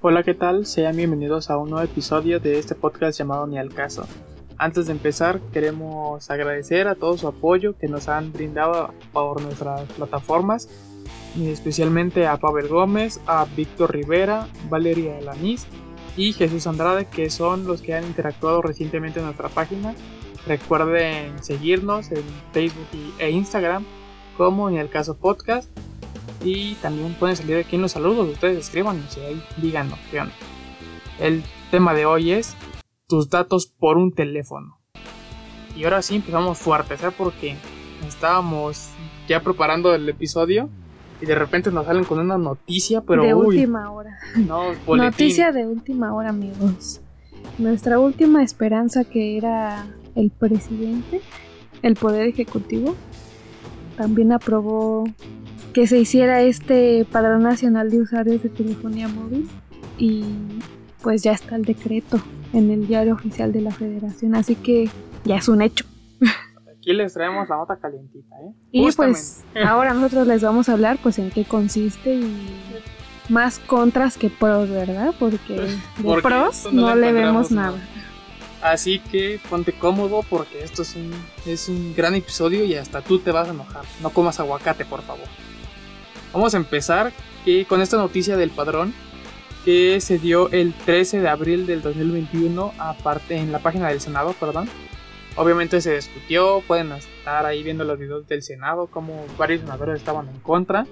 Hola, ¿qué tal? Sean bienvenidos a un nuevo episodio de este podcast llamado Ni al caso. Antes de empezar, queremos agradecer a todo su apoyo que nos han brindado por nuestras plataformas, y especialmente a Pavel Gómez, a Víctor Rivera, Valeria Elanís y Jesús Andrade, que son los que han interactuado recientemente en nuestra página. Recuerden seguirnos en Facebook e Instagram como Ni al caso podcast y también pueden salir aquí en los saludos. Ustedes escriban y ahí díganos qué onda. El tema de hoy es tus datos por un teléfono. Y ahora sí empezamos fuerte, ¿sabes? Porque estábamos ya preparando el episodio y de repente nos salen con una noticia, pero. De última hora. No, Noticia de última hora, amigos. Nuestra última esperanza, que era el presidente, el Poder Ejecutivo, también aprobó que se hiciera este Padrón Nacional de Usuarios de Telefonía Móvil y pues ya está el decreto en el diario oficial de la federación, así que ya es un hecho. Aquí les traemos la nota calientita, ¿eh? Y pues ahora nosotros les vamos a hablar pues en qué consiste y más contras que pros, ¿verdad? Porque de pros no, le vemos nada. Así que ponte cómodo porque esto es un, es un gran episodio y hasta tú te vas a enojar. No comas aguacate, por favor. Vamos a empezar con esta noticia del padrón que se dio el 13 de abril del 2021 aparte en la página del Senado, perdón. Obviamente se discutió, pueden estar ahí viendo los videos del Senado como varios senadores estaban en contra.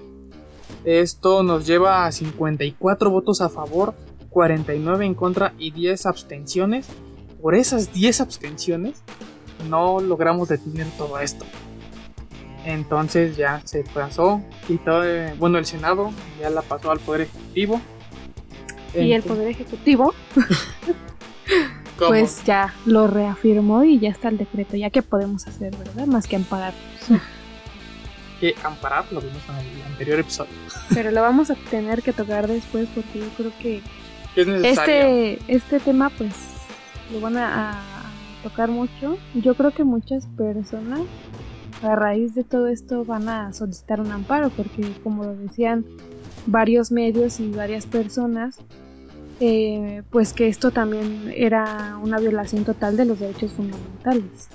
Esto nos lleva a 54 votos a favor, 49 en contra y 10 abstenciones. Por esas 10 abstenciones no logramos detener todo esto. Entonces ya se pasó y todo, bueno, el Senado ya la pasó al Poder Ejecutivo. Y el Poder Ejecutivo pues ya lo reafirmó y ya está el decreto. Ya que podemos hacer, ¿verdad? Más que amparar. que amparar lo vimos en el anterior episodio. Pero lo vamos a tener que tocar después porque yo creo que este, este tema pues lo van a tocar mucho. Yo creo que muchas personas a raíz de todo esto van a solicitar un amparo porque como lo decían varios medios y varias personas, eh, pues que esto también era una violación total de los derechos fundamentales.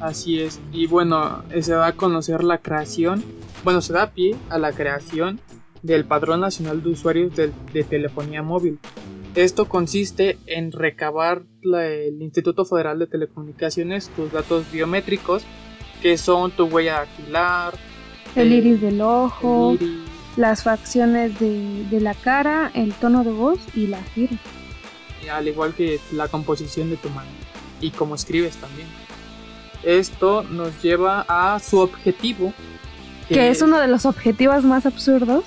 Así es, y bueno, se da a conocer la creación, bueno, se da pie a la creación del Padrón Nacional de Usuarios de, Telefonía Móvil. Esto consiste en recabar el Instituto Federal de Telecomunicaciones tus datos biométricos que son tu huella dactilar, el eh, iris del ojo, las facciones de, la cara, el tono de voz y la firma. Al igual que la composición de tu mano y cómo escribes también. Esto nos lleva a su objetivo. Que, es uno de los objetivos más absurdos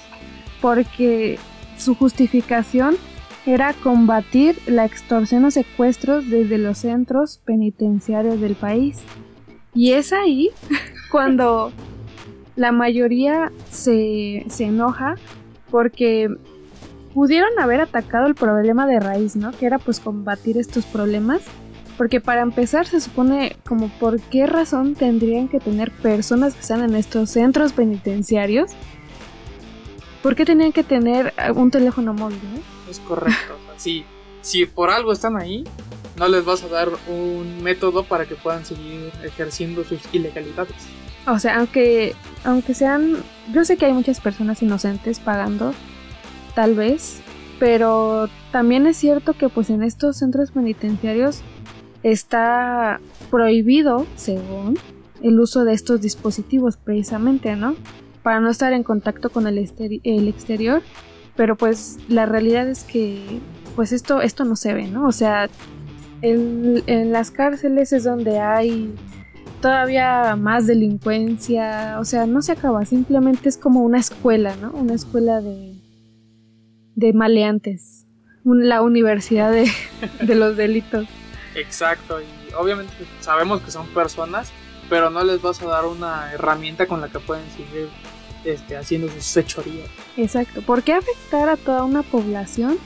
porque su justificación era combatir la extorsión o secuestros desde los centros penitenciarios del país. Y es ahí cuando la mayoría se, enoja porque pudieron haber atacado el problema de raíz, ¿no? Que era pues combatir estos problemas. Porque para empezar se supone como por qué razón tendrían que tener personas que están en estos centros penitenciarios. ¿Por qué tenían que tener un teléfono móvil? ¿no? Es correcto. si, si por algo están ahí, no les vas a dar un método para que puedan seguir ejerciendo sus ilegalidades. O sea, aunque, aunque sean, yo sé que hay muchas personas inocentes pagando, tal vez, pero también es cierto que pues en estos centros penitenciarios está prohibido, según, el uso de estos dispositivos precisamente, ¿no? Para no estar en contacto con el, exterior, pero pues la realidad es que pues esto, esto no se ve, ¿no? O sea, en, las cárceles es donde hay todavía más delincuencia, o sea, no se acaba, simplemente es como una escuela, ¿no? Una escuela de, de maleantes, la universidad de, de los delitos. Exacto, y obviamente sabemos que son personas, pero no les vas a dar una herramienta con la que pueden seguir este, haciendo sus hechorías. Exacto, ¿por qué afectar a toda una población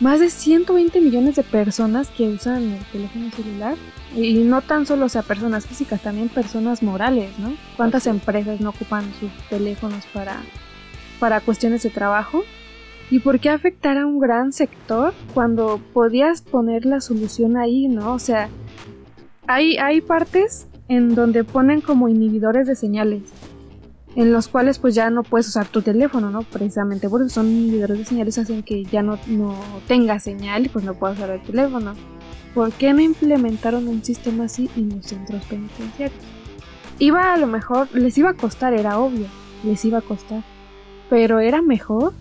más de 120 millones de personas que usan el teléfono celular. Y no tan solo o sea personas físicas, también personas morales, ¿no? ¿Cuántas empresas no ocupan sus teléfonos para, para cuestiones de trabajo? ¿Y por qué afectar a un gran sector cuando podías poner la solución ahí, no? O sea, hay, hay partes en donde ponen como inhibidores de señales, en los cuales pues ya no puedes usar tu teléfono, ¿no? Precisamente por eso son inhibidores de señales, hacen que ya no, no tenga señal y pues no puedas usar el teléfono. ¿Por qué no implementaron un sistema así en los centros penitenciarios? Iba a lo mejor, les iba a costar, era obvio, les iba a costar, pero era mejor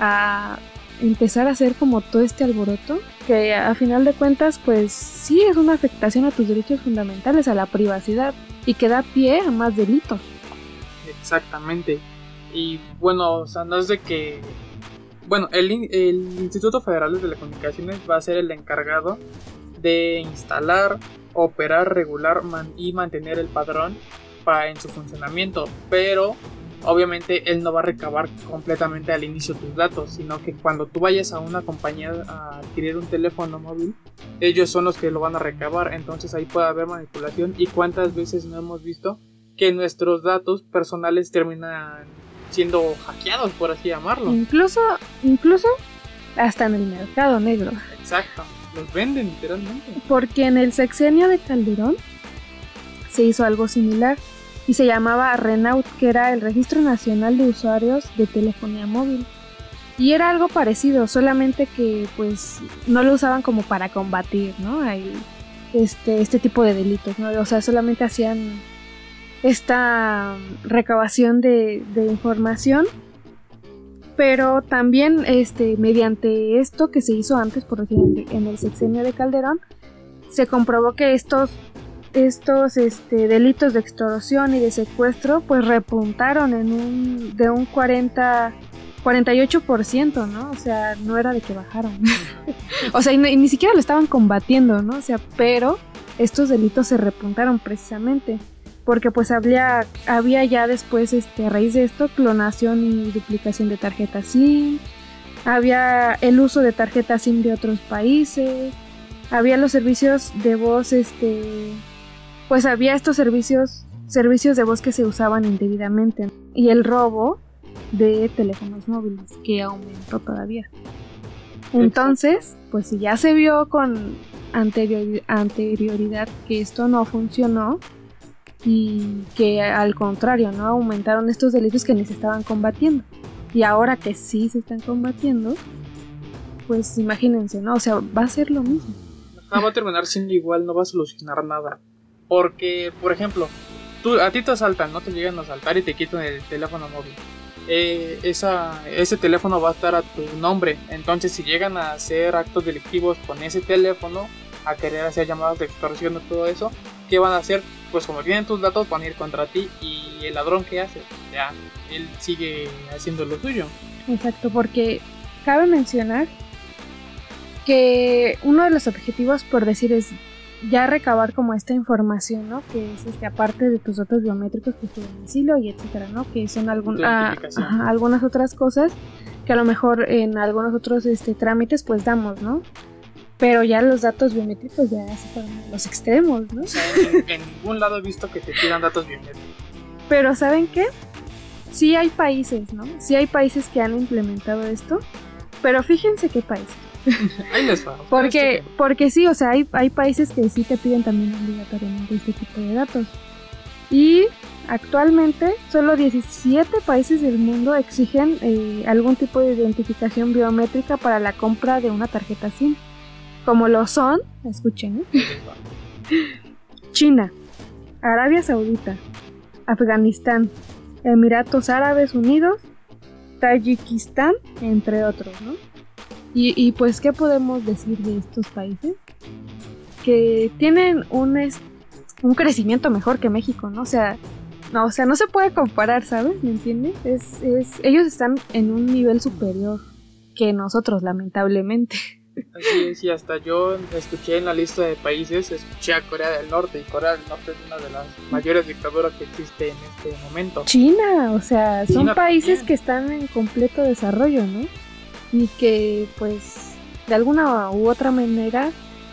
a empezar a hacer como todo este alboroto, que a final de cuentas pues sí es una afectación a tus derechos fundamentales, a la privacidad, y que da pie a más delitos. Exactamente. Y bueno, o sea, no es de que... Bueno, el, el Instituto Federal de Telecomunicaciones va a ser el encargado de instalar, operar, regular y mantener el padrón para, en su funcionamiento, pero obviamente él no va a recabar completamente al inicio tus datos, sino que cuando tú vayas a una compañía a adquirir un teléfono móvil, ellos son los que lo van a recabar, entonces ahí puede haber manipulación. Y cuántas veces no hemos visto que nuestros datos personales terminan siendo hackeados, por así llamarlo. Incluso, incluso hasta en el mercado negro. Exacto, los venden literalmente. Porque en el sexenio de Calderón se hizo algo similar y se llamaba Renault, que era el Registro Nacional de Usuarios de Telefonía Móvil. Y era algo parecido, solamente que pues no lo usaban como para combatir, ¿no? este, este tipo de delitos, ¿no? O sea, solamente hacían esta recabación de, información pero también este mediante esto que se hizo antes por ejemplo en el sexenio de Calderón se comprobó que estos estos este, delitos de extorsión y de secuestro pues repuntaron en un de un 40 48%, ¿no? O sea, no era de que bajaron. o sea, y, ni siquiera lo estaban combatiendo, ¿no? O sea, pero estos delitos se repuntaron precisamente porque pues había, había ya después, este, a raíz de esto, clonación y duplicación de tarjetas SIM, había el uso de tarjetas SIM de otros países, había los servicios de voz, este, pues había estos servicios, servicios de voz que se usaban indebidamente y el robo de teléfonos móviles que aumentó todavía. Entonces, pues si ya se vio con anterioridad que esto no funcionó y que al contrario, ¿no? Aumentaron estos delitos que ni se estaban combatiendo. Y ahora que sí se están combatiendo, pues imagínense, ¿no? O sea, va a ser lo mismo. va a terminar siendo igual, no va a solucionar nada. Porque, por ejemplo, tú, a ti te asaltan, no te llegan a asaltar y te quitan el teléfono móvil. Eh, esa, ese teléfono va a estar a tu nombre. Entonces, si llegan a hacer actos delictivos con ese teléfono, a querer hacer llamadas de extorsión o todo eso, ¿qué van a hacer? Pues como tienen tus datos, van a ir contra ti y el ladrón que hace, ya, él sigue haciendo lo suyo. Exacto, porque cabe mencionar que uno de los objetivos, por decir, es ya recabar como esta información, ¿no? Que es este, aparte de tus datos biométricos, pues tu domicilio y etcétera, ¿no? Que son ah, algunas otras cosas que a lo mejor en algunos otros este, trámites pues damos, ¿no? Pero ya los datos biométricos ya se fueron los extremos, ¿no? en, ningún lado he visto que te pidan datos biométricos. Pero ¿saben qué? Sí hay países, ¿no? Sí hay países que han implementado esto, pero fíjense qué países. Ahí les va. Porque, porque sí, o sea, hay, hay países que sí te piden también obligatoriamente este tipo de datos. Y actualmente solo 17 países del mundo exigen eh, algún tipo de identificación biométrica para la compra de una tarjeta SIM. Como lo son, escuchen, ¿eh? China, Arabia Saudita, Afganistán, Emiratos Árabes Unidos, Tayikistán, entre otros, ¿no? Y, pues, ¿qué podemos decir de estos países? Que tienen un, un crecimiento mejor que México, ¿no? O sea, no, o sea, no se puede comparar, ¿sabes? ¿Me entiendes? Es, es, ellos están en un nivel superior que nosotros, lamentablemente. Así es, y hasta yo escuché en la lista de países, escuché a Corea del Norte, y Corea del Norte es una de las mayores dictaduras que existe en este momento. China, o sea, son países que están en completo desarrollo, ¿no? y que pues de alguna u otra manera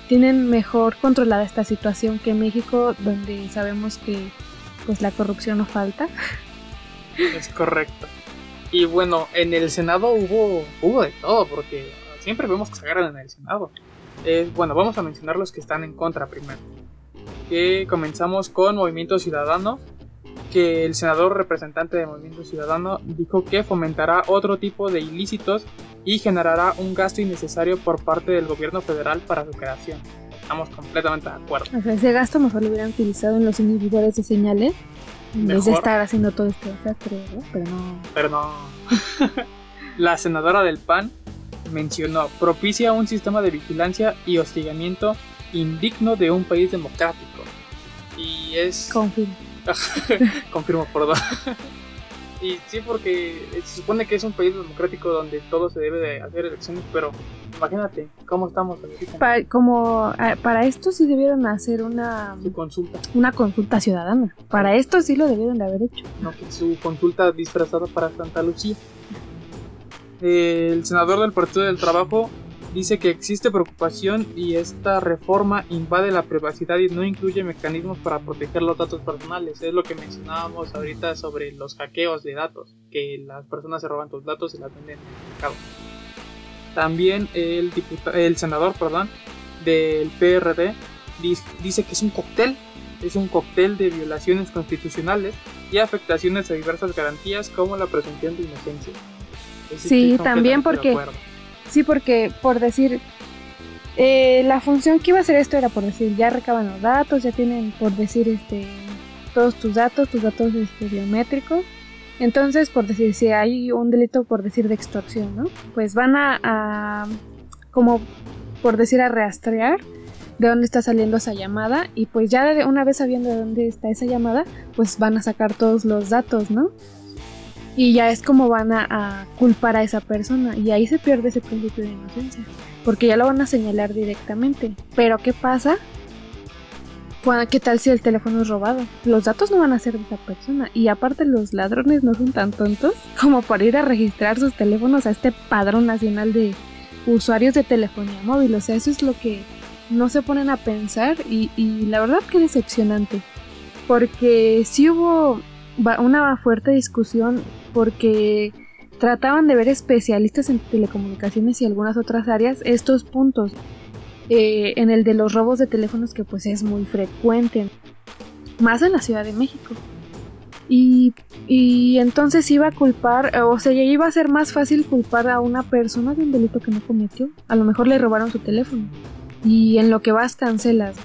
tienen mejor controlada esta situación que México donde sabemos que pues la corrupción no falta. Es correcto. Y bueno, en el Senado hubo, hubo de todo, porque siempre vemos que se agarran en el Senado. Bueno, vamos a mencionar los que están en contra primero. Que comenzamos con Movimiento Ciudadano, que el senador representante de Movimiento Ciudadano dijo que fomentará otro tipo de ilícitos y generará un gasto innecesario por parte del gobierno federal para su creación. Estamos completamente de acuerdo. ese gasto mejor lo hubieran utilizado en los inhibidores de señales en vez de estar haciendo todo este desastre, Pero no. Pero no. La senadora del PAN mencionó, propicia un sistema de vigilancia y hostigamiento indigno de un país democrático. Y es... Confirmo. Confirmo, perdón. y sí, porque se supone que es un país democrático donde todo se debe de hacer elecciones, pero imagínate cómo estamos Para, como, para esto sí debieron hacer una... consulta. Una consulta ciudadana. Para esto sí lo debieron de haber hecho. No, que su consulta disfrazada para Santa Lucía. El senador del Partido del Trabajo dice que existe preocupación y esta reforma invade la privacidad y no incluye mecanismos para proteger los datos personales. Es lo que mencionábamos ahorita sobre los hackeos de datos, que las personas se roban tus datos y las venden en el mercado. También el, el senador perdón, del PRD dice que es un cóctel, es un cóctel de violaciones constitucionales y afectaciones a diversas garantías como la presunción de inocencia. Sí, también porque Sí, porque por decir, eh, la función que iba a hacer esto era por decir, ya recaban los datos, ya tienen por decir este todos tus datos, tus datos este, biométricos. Entonces, por decir, si hay un delito por decir de extorsión, ¿no? Pues van a, como por decir, a rastrear de dónde está saliendo esa llamada y pues ya una vez sabiendo de dónde está esa llamada, pues van a sacar todos los datos, ¿no? Y ya es como van a, culpar a esa persona y ahí se pierde ese principio de inocencia, porque ya lo van a señalar directamente. Pero ¿qué pasa? ¿Qué tal si el teléfono es robado? Los datos no van a ser de esa persona. Y aparte los ladrones no son tan tontos como para ir a registrar sus teléfonos a este padrón nacional de usuarios de telefonía móvil. O sea, eso es lo que no se ponen a pensar y, y la verdad que decepcionante. Porque si hubo una fuerte discusión porque trataban de ver especialistas en telecomunicaciones y algunas otras áreas estos puntos. Eh, en el de los robos de teléfonos que pues es muy frecuente, más en la Ciudad de México. Y, y entonces iba a culpar, o sea, iba a ser más fácil culpar a una persona de un delito que no cometió. A lo mejor le robaron su teléfono. Y en lo que vas cancelas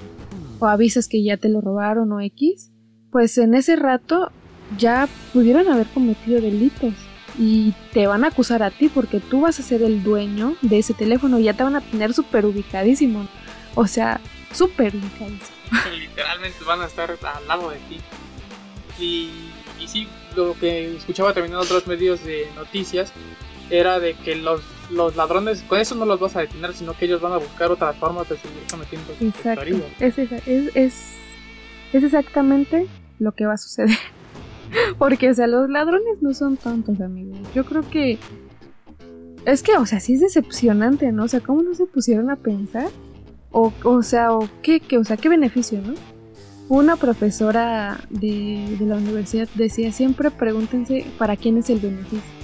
o avisas que ya te lo robaron o X, pues en ese rato ya pudieron haber cometido delitos y te van a acusar a ti porque tú vas a ser el dueño de ese teléfono y ya te van a tener súper ubicadísimo. O sea, súper ubicadísimo. Literalmente van a estar al lado de ti. Y, y sí, lo que escuchaba también en otros medios de noticias era de que los, los ladrones, con eso no los vas a detener, sino que ellos van a buscar otras formas de seguir cometiendo Exacto. Es, es, es, es exactamente lo que va a suceder. Porque, o sea, los ladrones no son tontos, amigos. Yo creo que. Es que, o sea, sí es decepcionante, ¿no? O sea, ¿cómo no se pusieron a pensar? O, o sea, o qué, qué, o sea, qué beneficio, ¿no? Una profesora de, de la universidad decía, siempre pregúntense para quién es el beneficio.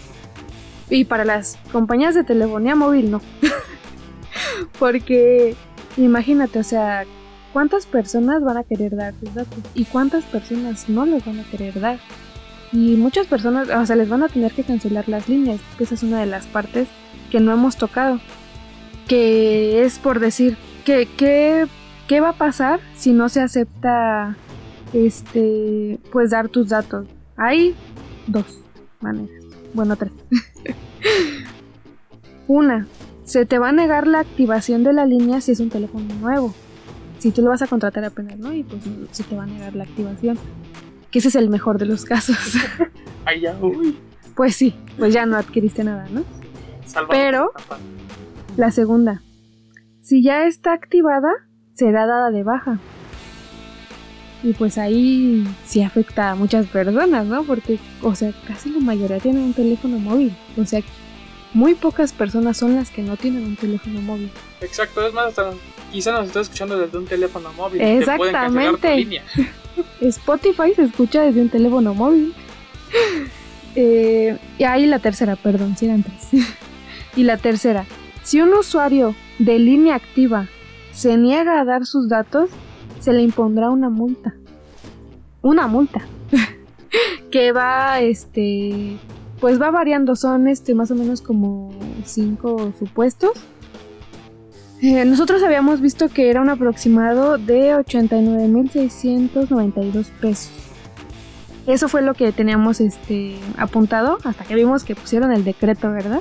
Y para las compañías de telefonía móvil, no. Porque, imagínate, o sea, ¿Cuántas personas van a querer dar sus datos? ¿Y cuántas personas no les van a querer dar? Y muchas personas, o sea, les van a tener que cancelar las líneas, que esa es una de las partes que no hemos tocado. Que es por decir, que, ¿qué va a pasar si no se acepta, este, pues dar tus datos? Hay dos maneras, bueno, tres. una, se te va a negar la activación de la línea si es un teléfono nuevo si tú lo vas a contratar apenas, ¿no? Y pues se te va a negar la activación. Que ese es el mejor de los casos. Ay, ya, uy. Pues sí, pues ya no adquiriste nada, ¿no? Pero la segunda, si ya está activada, será dada de baja. Y pues ahí sí afecta a muchas personas, ¿no? Porque, o sea, casi la mayoría tienen un teléfono móvil. O sea, muy pocas personas son las que no tienen un teléfono móvil. Exacto, es más, hasta quizá nos está escuchando desde un teléfono móvil. Exactamente. Spotify se escucha desde un teléfono móvil. Eh, y ahí la tercera, perdón, si eran tres. y la tercera, si un usuario de línea activa se niega a dar sus datos, se le impondrá una multa. Una multa. que va, este, pues va variando, son este más o menos como cinco supuestos. Eh, nosotros habíamos visto que era un aproximado de 89.692 pesos. Eso fue lo que teníamos este apuntado hasta que vimos que pusieron el decreto, ¿verdad?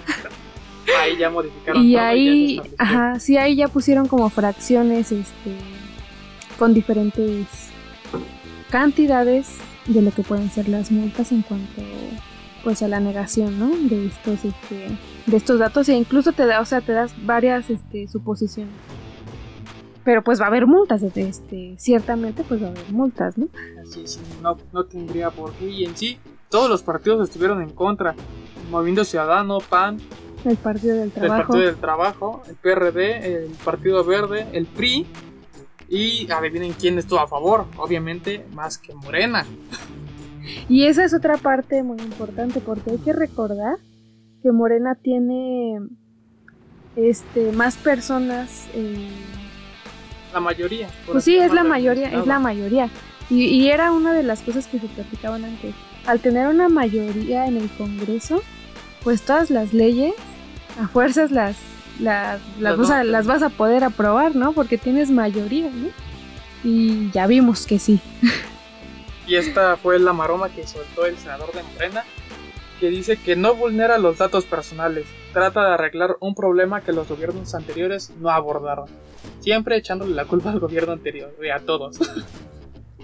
Ahí ya modificaron. Y todo ahí, ya ajá, sí, ahí ya pusieron como fracciones, este, con diferentes cantidades de lo que pueden ser las multas en cuanto, pues, a la negación, ¿no? De estos, este, de estos datos e incluso te da, o sea, te das varias, este, suposiciones. Pero pues va a haber multas, este, ciertamente pues va a haber multas, ¿no? Así es, no, no tendría por qué. Y en sí, todos los partidos estuvieron en contra. Movimiento Ciudadano, PAN, El partido del el trabajo. Partido del Trabajo, el PRD, el Partido Verde, el PRI. Y adivinen quién estuvo a favor. Obviamente, más que Morena. Y esa es otra parte muy importante porque hay que recordar que Morena tiene este más personas eh, La mayoría. pues sí es la mayoría es la mayoría y, y era una de las cosas que se platicaban antes al tener una mayoría en el Congreso pues todas las leyes a fuerzas las las, vas, a- las vas a poder aprobar no porque tienes mayoría ¿no? y ya vimos que sí Y esta fue la maroma que soltó el senador de Morena, que dice que no vulnera los datos personales, trata de arreglar un problema que los gobiernos anteriores no abordaron, siempre echándole la culpa al gobierno anterior, y a todos.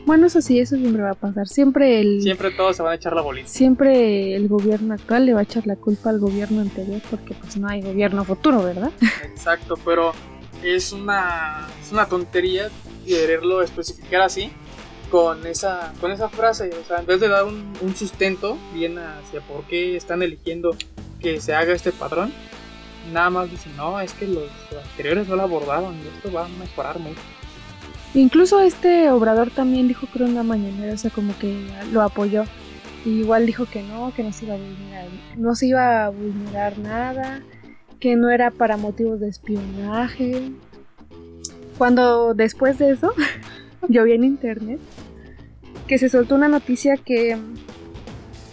bueno eso sí eso siempre va a pasar siempre el Siempre todos se van a echar la bolita. siempre el gobierno actual le va a echar la culpa al gobierno anterior porque pues no hay gobierno futuro, ¿verdad? Exacto, pero es una, es una tontería quererlo especificar así con esa, con esa frase. O sea, en vez de dar un, sustento bien hacia por qué están eligiendo que se haga este padrón, nada más dicen, no, es que los anteriores no lo abordaron y esto va a mejorar mucho. Incluso este Obrador también dijo creo en la mañanera, o sea, como que lo apoyó. Igual dijo que no, que no se iba a vulnerar, no se iba a vulnerar nada, que no era para motivos de espionaje. Cuando después de eso, yo vi en internet que se soltó una noticia que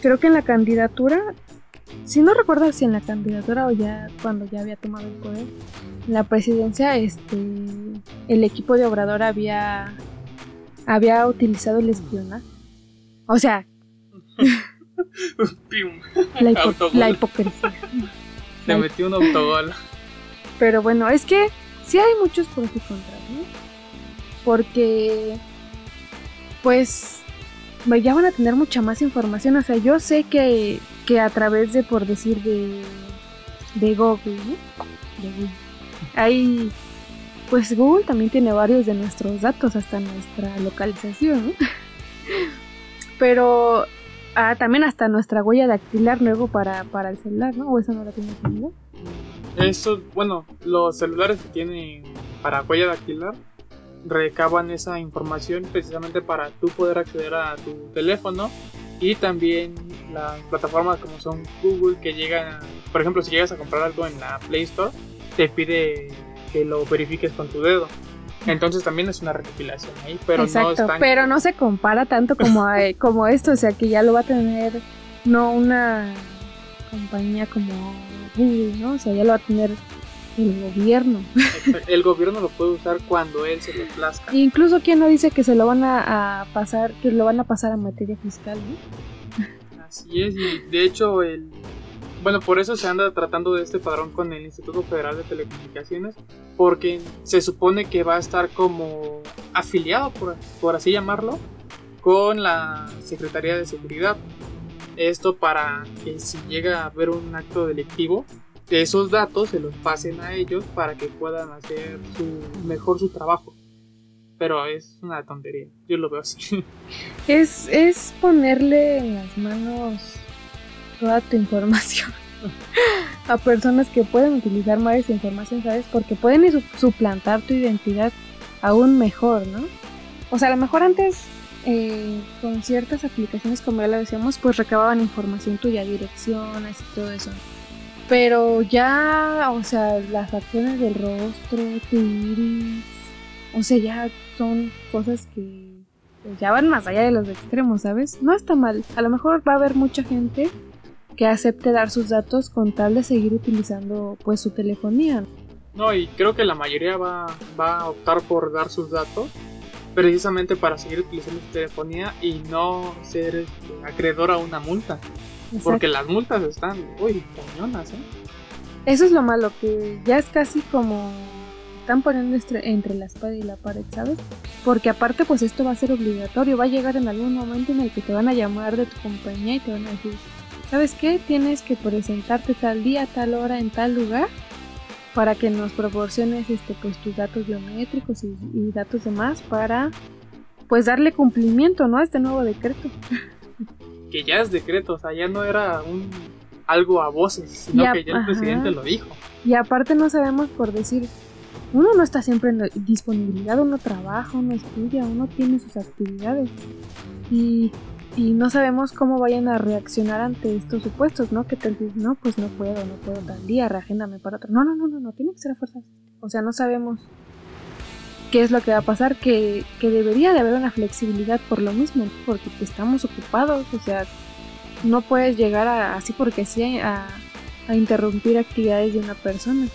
creo que en la candidatura, si no recuerdo si en la candidatura o ya cuando ya había tomado el poder, en la presidencia, este, el equipo de Obrador había, había utilizado el espionaje. O sea, la, hipo- Autogol. la hipocresía. Le metió un autogol. Pero bueno, es que sí hay muchos pros y contras, ¿no? Porque, pues, ya van a tener mucha más información. O sea, yo sé que, que a través de, por decir, de, de Google, ¿no? De Google. Hay, pues Google también tiene varios de nuestros datos, hasta nuestra localización. Pero ah, también hasta nuestra huella dactilar luego para, para el celular, ¿no? O eso no la tiene el celular. Eso, bueno, los celulares que tienen para huella dactilar recaban esa información precisamente para tú poder acceder a tu teléfono y también las plataformas como son Google que llegan, por ejemplo, si llegas a comprar algo en la Play Store, te pide que lo verifiques con tu dedo. Entonces también es una recopilación ahí, pero no Exacto, están pero no se compara tanto como, a- como esto, o sea que ya lo va a tener no una compañía como Google, ¿no? O sea, ya lo va a tener el gobierno. el gobierno lo puede usar cuando él se le plazca. E incluso quien no dice que se lo van a, a pasar, que lo van a pasar a materia fiscal, ¿no? Así es, y de hecho, el, bueno, por eso se anda tratando de este padrón con el Instituto Federal de Telecomunicaciones, porque se supone que va a estar como afiliado, por, por así llamarlo, con la Secretaría de Seguridad. Esto para que si llega a haber un acto delictivo, que esos datos se los pasen a ellos para que puedan hacer su, mejor su trabajo. Pero es una tontería, yo lo veo así. Es, es ponerle en las manos toda tu información a personas que pueden utilizar mal esa información, ¿sabes? Porque pueden su- suplantar tu identidad aún mejor, ¿no? O sea, a lo mejor antes eh, con ciertas aplicaciones, como ya lo decíamos, pues recababan información tuya, direcciones y todo eso. Pero ya, o sea, las facciones del rostro, tu iris, o sea, ya son cosas que ya van más allá de los extremos, ¿sabes? No está mal. A lo mejor va a haber mucha gente que acepte dar sus datos con tal de seguir utilizando pues su telefonía. No, y creo que la mayoría va, va a optar por dar sus datos precisamente para seguir utilizando su telefonía y no ser este, acreedor a una multa. Porque las multas están, uy, cañonas, ¿eh? Eso es lo malo, que ya es casi como están poniendo entre la espada y la pared, ¿sabes? Porque aparte, pues esto va a ser obligatorio, va a llegar en algún momento en el que te van a llamar de tu compañía y te van a decir, ¿sabes qué? Tienes que presentarte tal día, tal hora, en tal lugar para que nos proporciones este, pues, tus datos biométricos y, y datos demás para pues darle cumplimiento ¿no? a este nuevo decreto. Que ya es decreto, o sea, ya no era un algo a voces, sino que ya el presidente lo dijo. Y aparte no sabemos por decir, uno no está siempre en disponibilidad, uno trabaja, uno estudia, uno tiene sus actividades. Y y no sabemos cómo vayan a reaccionar ante estos supuestos, ¿no? Que te dicen, no, pues no puedo, no puedo tal día, reagéndame para otro. No, no, no, no, no, tiene que ser a fuerzas. O sea, no sabemos qué es lo que va a pasar, que, que debería de haber una flexibilidad por lo mismo, porque estamos ocupados, o sea, no puedes llegar a, así porque sí a, a interrumpir actividades de una persona,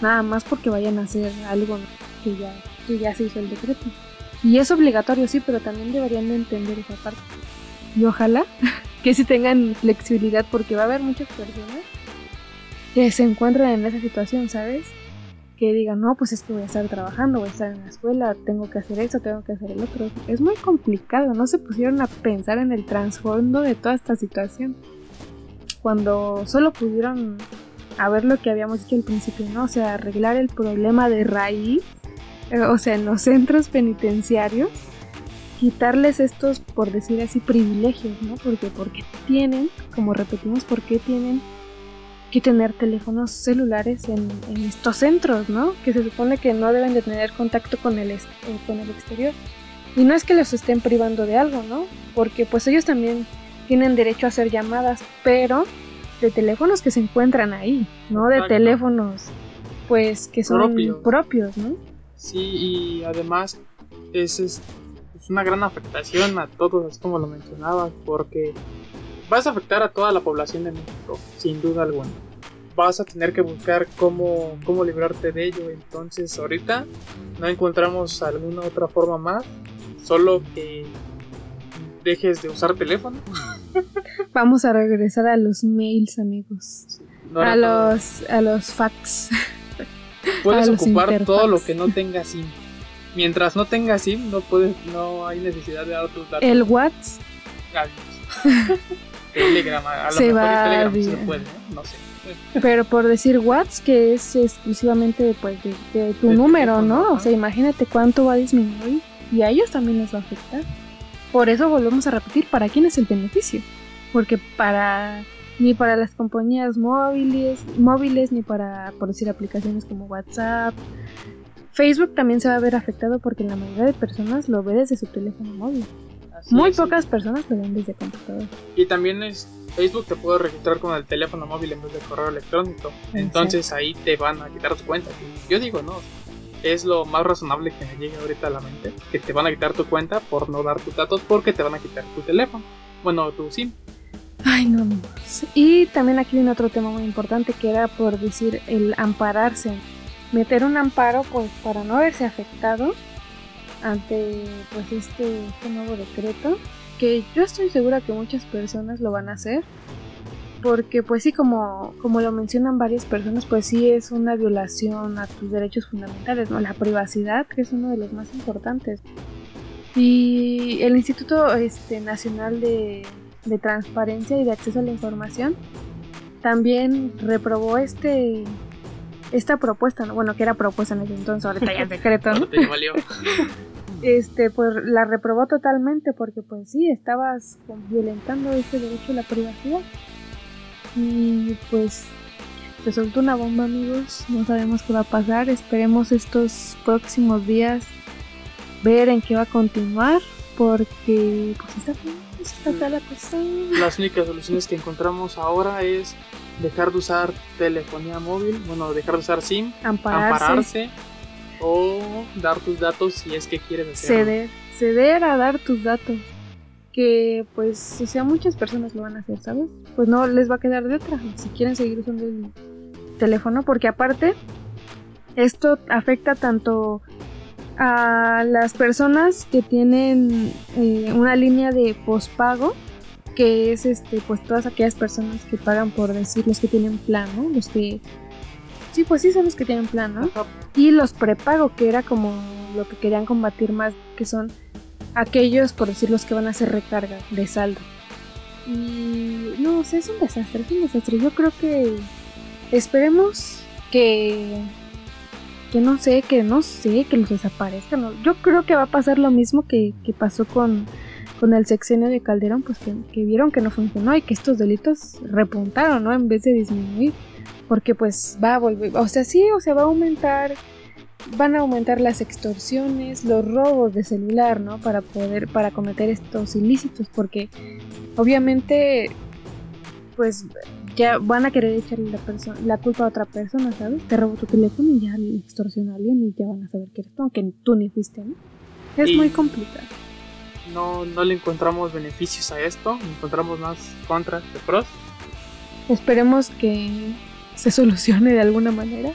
nada más porque vayan a hacer algo que ya, que ya se hizo el decreto. Y es obligatorio, sí, pero también deberían de entender esa parte. Y ojalá que sí tengan flexibilidad porque va a haber muchas personas que se encuentran en esa situación, ¿sabes? Que digan, no, pues es que voy a estar trabajando, voy a estar en la escuela, tengo que hacer eso, tengo que hacer el otro. Es muy complicado, no se pusieron a pensar en el trasfondo de toda esta situación. Cuando solo pudieron a ver lo que habíamos dicho al principio, ¿no? O sea, arreglar el problema de raíz, eh, o sea, en los centros penitenciarios quitarles estos, por decir así, privilegios, ¿no? Porque, porque tienen, como repetimos, ¿por qué tienen que tener teléfonos celulares en, estos centros, ¿no? Que se supone que no deben de tener contacto con el, eh, con el exterior. Y no es que los estén privando de algo, ¿no? Porque pues ellos también tienen derecho a hacer llamadas, pero de teléfonos que se encuentran ahí, no de teléfonos pues que son propios. propios, ¿no? Sí, y además es, es es una gran afectación a todos, así como lo mencionabas, porque vas a afectar a toda la población de México, sin duda alguna. Vas a tener que buscar cómo, cómo librarte de ello. Entonces, ahorita no encontramos alguna otra forma más, solo que dejes de usar teléfono. Vamos a regresar a los mails, amigos. a, los, a los fax. Puedes ocupar todo lo que no tenga SIM mientras no tengas SIM, no puedes, no hay necesidad de dar tus datos. El WhatsApp. Telegram, a lo se mejor va Telegram se puede, ¿no? sé. Pero por decir WhatsApp, que es exclusivamente pues, de, tu número, ¿no? O sea, imagínate cuánto va a disminuir y a ellos también les va a afectar. Por eso volvemos a repetir, ¿para quién es el beneficio? Porque para ni para las compañías móviles, móviles ni para por decir aplicaciones como WhatsApp, Facebook también se va a ver afectado porque la mayoría de personas lo ve desde su teléfono móvil. Muy pocas personas lo ven desde computador. Y también es Facebook te puede registrar con el teléfono móvil en vez de correo electrónico. Entonces ahí te van a quitar tu cuenta. Yo digo, no, es lo más razonable que me llegue ahorita a la mente. Que te van a quitar tu cuenta por no dar tus datos porque te van a quitar tu teléfono. Bueno, tu SIM. Ay, no. Y también aquí viene otro tema muy importante que era por decir el ampararse meter un amparo pues para no verse afectado ante pues este, este nuevo decreto que yo estoy segura que muchas personas lo van a hacer porque pues sí como, como lo mencionan varias personas pues sí es una violación a tus derechos fundamentales no la privacidad que es uno de los más importantes. Y el Instituto este, Nacional de, de Transparencia y de Acceso a la Información también reprobó este esta propuesta, bueno, que era propuesta en ese entonces, ahorita ya es decreto, ¿no? este, pues la reprobó totalmente porque pues sí, estabas violentando ese derecho a la privacidad. Y pues se soltó una bomba, amigos, no sabemos qué va a pasar, esperemos estos próximos días ver en qué va a continuar porque pues está está fea la cosa. Las únicas soluciones que encontramos ahora es dejar de usar telefonía móvil, bueno, dejar de usar SIM, ampararse, o dar tus datos si es que quieres hacerlo. Ceder, ceder a dar tus datos. Que pues, o sea, muchas personas lo van a hacer, ¿sabes? Pues no les va a quedar de otra si quieren seguir usando el teléfono, porque aparte, esto afecta tanto a las personas que tienen eh, una línea de pospago que es este pues todas aquellas personas que pagan por decir los que tienen plan, ¿no? Los que sí, pues sí son los que tienen plan, ¿no? Y los prepago que era como lo que querían combatir más, que son aquellos por decir los que van a hacer recarga de saldo. Y no, o sea, es un desastre, es un desastre. Yo creo que esperemos que que no sé, que no sé, que los desaparezcan. Yo creo que va a pasar lo mismo que, que pasó con con el sexenio de Calderón, pues que, vieron que no funcionó y que estos delitos repuntaron, ¿no? En vez de disminuir. Porque pues va a volver, o sea, sí, o sea, va a aumentar, van a aumentar las extorsiones, los robos de celular, ¿no? Para poder, para cometer estos ilícitos, porque obviamente, pues ya van a querer echarle la, la culpa a otra persona, ¿sabes? Te robó tu teléfono y ya le extorsiona a alguien y ya van a saber que eres tú, aunque tú ni fuiste, ¿no? Es muy complicado no, no le encontramos beneficios a esto, encontramos más contras que pros. Esperemos que se solucione de alguna manera.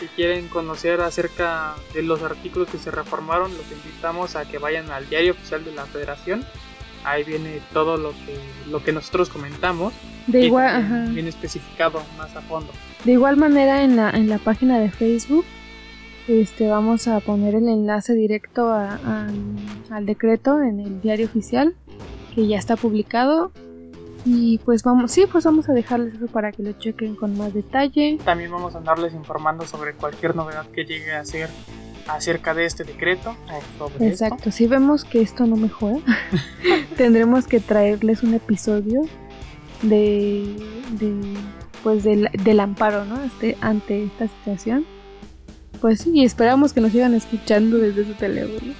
Si quieren conocer acerca de los artículos que se reformaron, los invitamos a que vayan al diario oficial de la Federación. Ahí viene todo lo que, lo que nosotros comentamos. De igual, viene especificado más a fondo. De igual manera en la, en la página de Facebook este, vamos a poner el enlace directo al decreto en el diario oficial que ya está publicado y pues vamos, sí, pues vamos a dejarles eso para que lo chequen con más detalle. También vamos a andarles informando sobre cualquier novedad que llegue a ser acerca de este decreto. Exacto, si vemos que esto no mejora, tendremos que traerles un episodio de, pues del, del amparo, ¿no? Este, ante esta situación pues sí, esperamos que nos sigan escuchando desde su teléfono.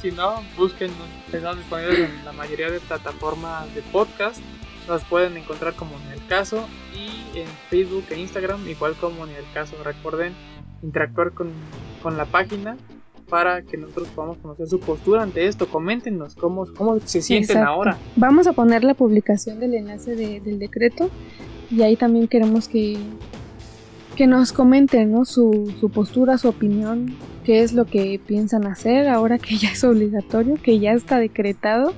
Si no, busquen, están disponibles en la mayoría de plataformas de podcast. Nos pueden encontrar como en el caso y en Facebook e Instagram, igual como en el caso. Recuerden interactuar con, con la página para que nosotros podamos conocer su postura ante esto. Coméntenos cómo, cómo se sienten ahora. Vamos a poner la publicación del enlace del decreto y ahí también queremos que que nos comenten ¿no? su, su, postura, su opinión, qué es lo que piensan hacer ahora que ya es obligatorio, que ya está decretado.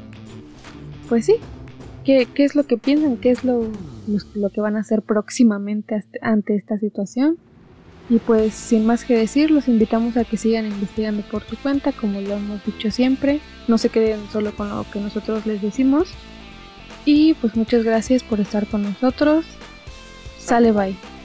Pues sí, qué, qué es lo que piensan, qué es lo, lo, que van a hacer próximamente ante esta situación. Y pues sin más que decir, los invitamos a que sigan investigando por su cuenta, como lo hemos dicho siempre. No se queden solo con lo que nosotros les decimos. Y pues muchas gracias por estar con nosotros. Sale bye.